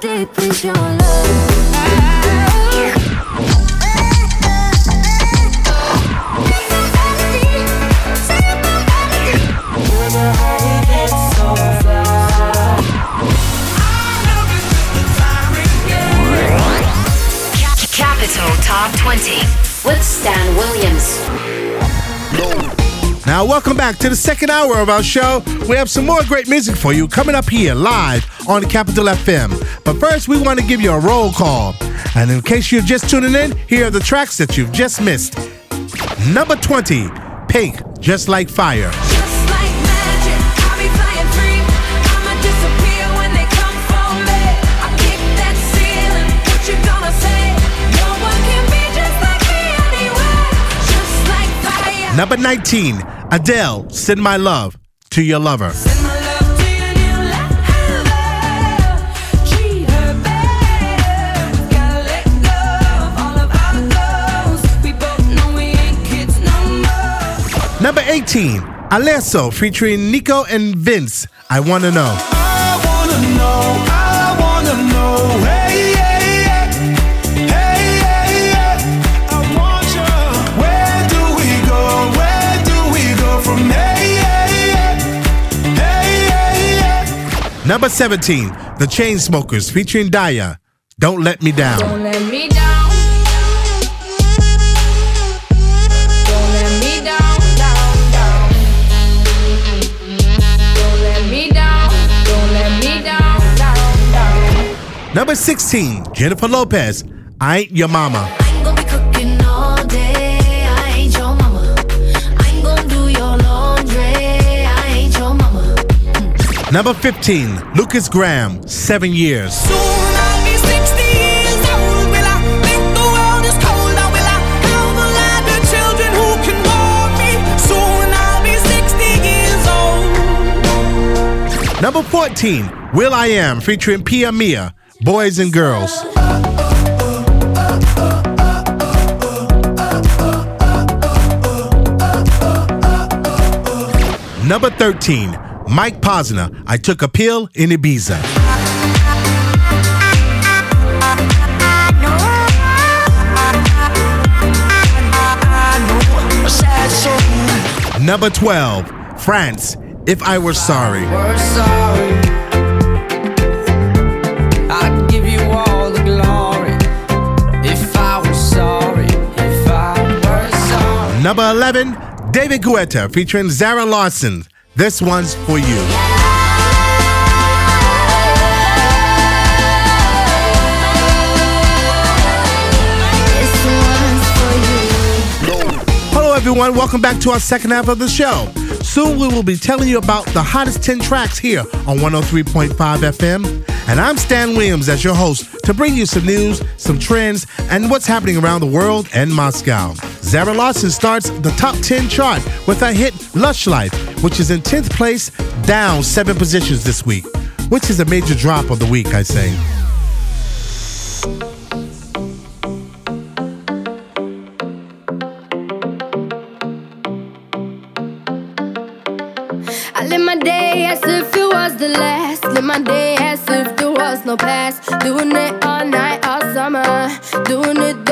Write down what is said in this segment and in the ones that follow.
Deep is your love? Capital Top 20 with Stan Williams. Now, welcome back to the second hour of our show. We have some more great music for you coming up here live on Capital FM. But first, we want to give you a roll call. And in case you're just tuning in, here are the tracks that you've just missed. Number 20, Pink, Just Like Fire. Just like magic, I'll be flying free. I'ma disappear when they come for me. I kick that ceiling, what you gonna say? No one can be just like me anyway. Just like fire. Number 19, Adele, Send My Love to Your Lover. Send my love to your new lover. Treat her better. We gotta let go of all of our goals. We both know we ain't kids no more. Number 18, Alesso featuring Nico and Vinz, I Wanna Know. I wanna know, Number 17, The Chainsmokers featuring Daya, Don't Let Me Down. Don't let me down. Number 16, Jennifer Lopez, I Ain't Your Mama. Soon I'll be 60 years. Number 14, will.i.am featuring Pia Mia, Boys and Girls. Number 13, Mike Posner, I Took a Pill in Ibiza. Number 12, Frans, If I Were Sorry. were sorry. I'd give you all the glory if I were sorry. If I were sorry. Number 11, David Guetta featuring Zara Larsson. This one's for you. Hello, everyone. Welcome back to our second half of the show. Soon we will be telling you about the hottest 10 tracks here on 103.5 FM. And I'm Stan Williams as your host to bring you some news, some trends, and what's happening around the world and Moscow. Zara Larsson starts the top 10 chart with her hit Lush Life, which is in 10th place, down seven positions this week, which is a major drop of the week, I say. My day as if there was no past. Doing it all night, all summer. Doing it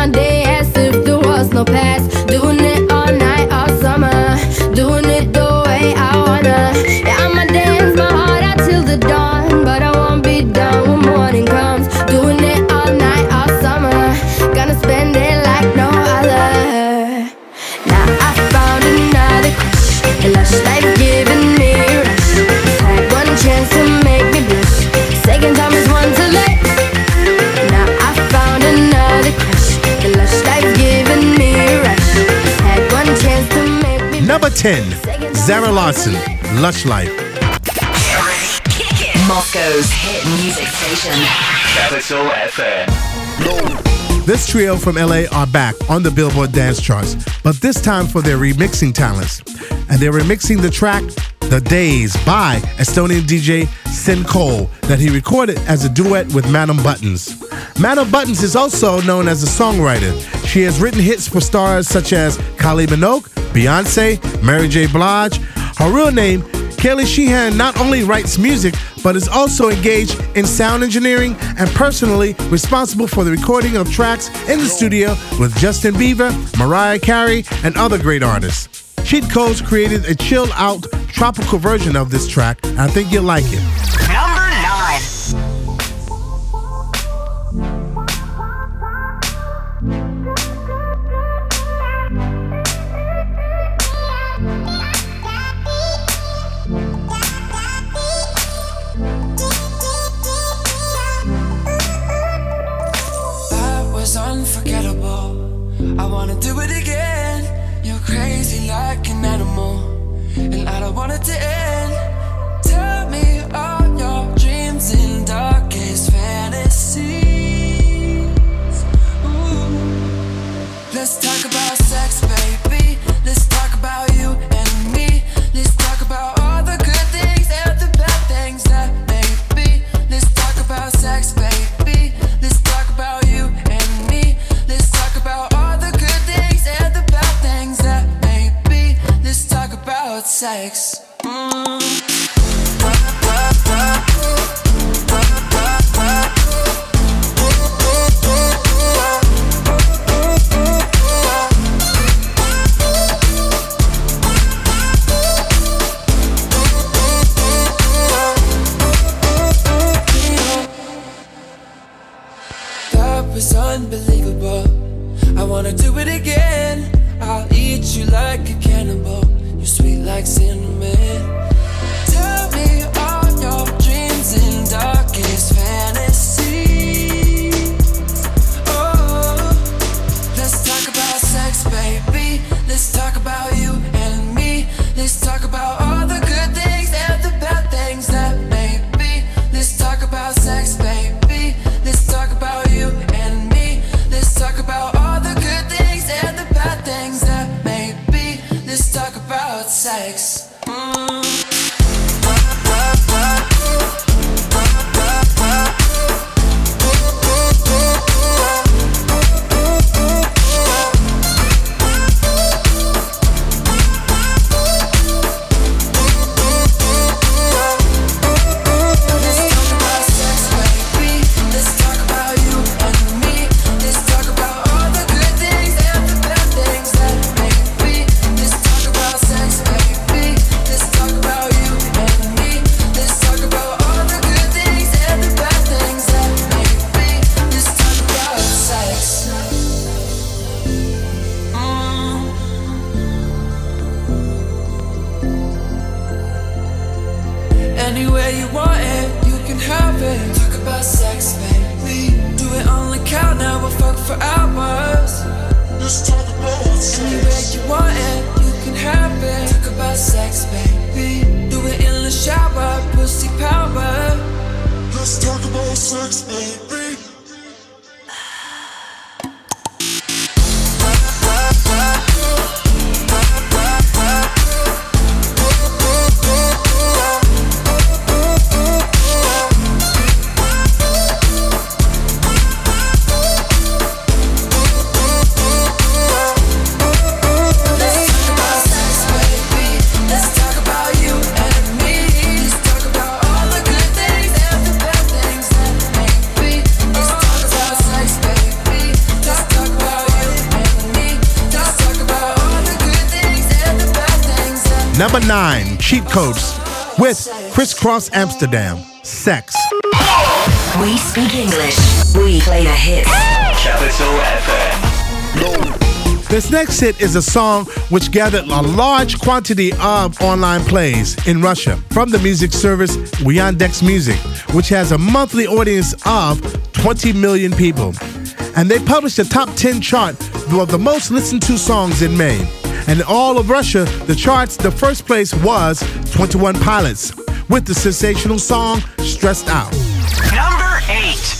my day Number 10, Zara Larsson, Lush Life. Moscow's hit music station. Capital FM. This trio from LA are back on the Billboard dance charts, but this time for their remixing talents. And they're remixing the track The Days by Estonian DJ Syn Cole that he recorded as a duet with Madame Buttons. Madame Buttons is also known as a songwriter. She has written hits for stars such as Kylie Minogue, Beyonce, Mary J. Blige. Her real name, Kaylee Sheehan, not only writes music, but is also engaged in sound engineering and personally responsible for the recording of tracks in the studio with Justin Bieber, Mariah Carey, and other great artists. Cheat Codes created a chill out tropical version of this track, I think you'll like it. Unforgettable. I wanna do it again. You're crazy like an animal, and I don't want it to end. Tell me all your dreams and darkest fantasies. Ooh. Let's talk sex. Mm. For hours. Let's talk about sex. Anywhere you want it, you can have it. Talk about sex, baby. Do it in the shower, pussy power. Let's talk about sex, baby. Number nine, Cheat Codes with Kris Kross Amsterdam. Sex. We speak English. We play the hits. Capital FM. This next hit is a song which gathered a large quantity of online plays in Russia from the music service Yandex Music, which has a monthly audience of 20 million people. And they published a top 10 chart of the most listened to songs in May and all of Russia, the charts, the first place was 21 Pilots with the sensational song Stressed Out. Number 8.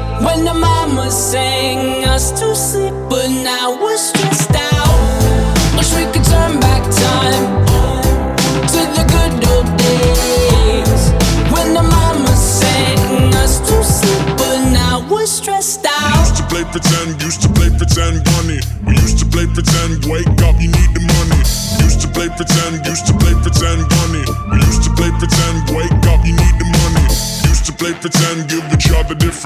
when the mama sang us to sleep, but now we're stressed out.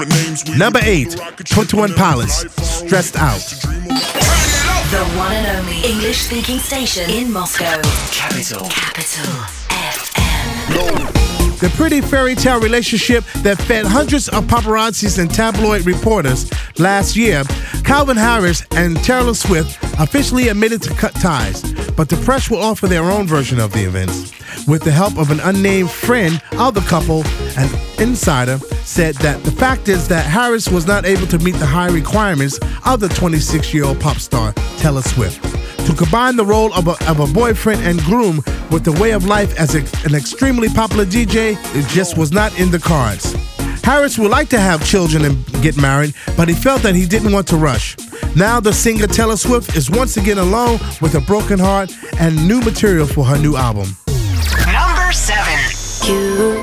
Number would eight, build a 21 and then Pilots, fly far away. Stressed Out. Used to dream of- The one and only English speaking station in Moscow. Capital. Capital FM. The pretty fairy tale relationship that fed hundreds of paparazzis and tabloid reporters last year, Calvin Harris and Taylor Swift officially admitted to cut ties, but the press will offer their own version of the events. With the help of an unnamed friend of the couple, an insider said that the fact is that Harris was not able to meet the high requirements of the 26 year old pop star Taylor Swift. To combine the role of a, of a boyfriend and groom with the way of life as a, an extremely popular DJ, it just was not in the cards. Harris would like to have children and get married, but he felt that he didn't want to rush. Now the singer Taylor Swift is once again alone with a broken heart and new material for her new album. Number seven. You,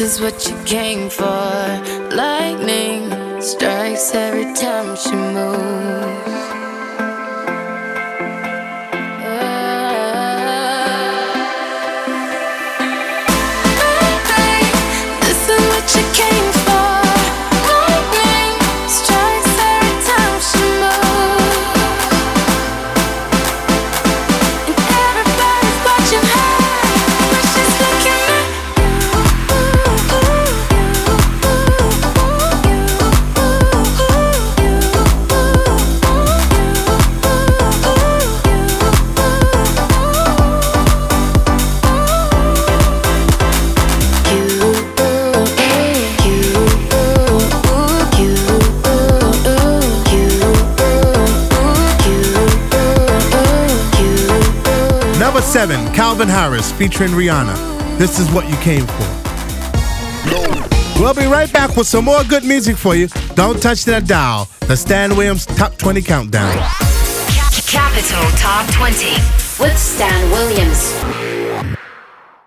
is what you came for. Lightning strikes every time she moves. Oh, this is what you came Calvin Harris featuring Rihanna. This is what you came for. We'll be right back with some more good music for you. Don't touch that dial. The Stan Williams Top 20 Countdown. Capital Top 20 with Stan Williams.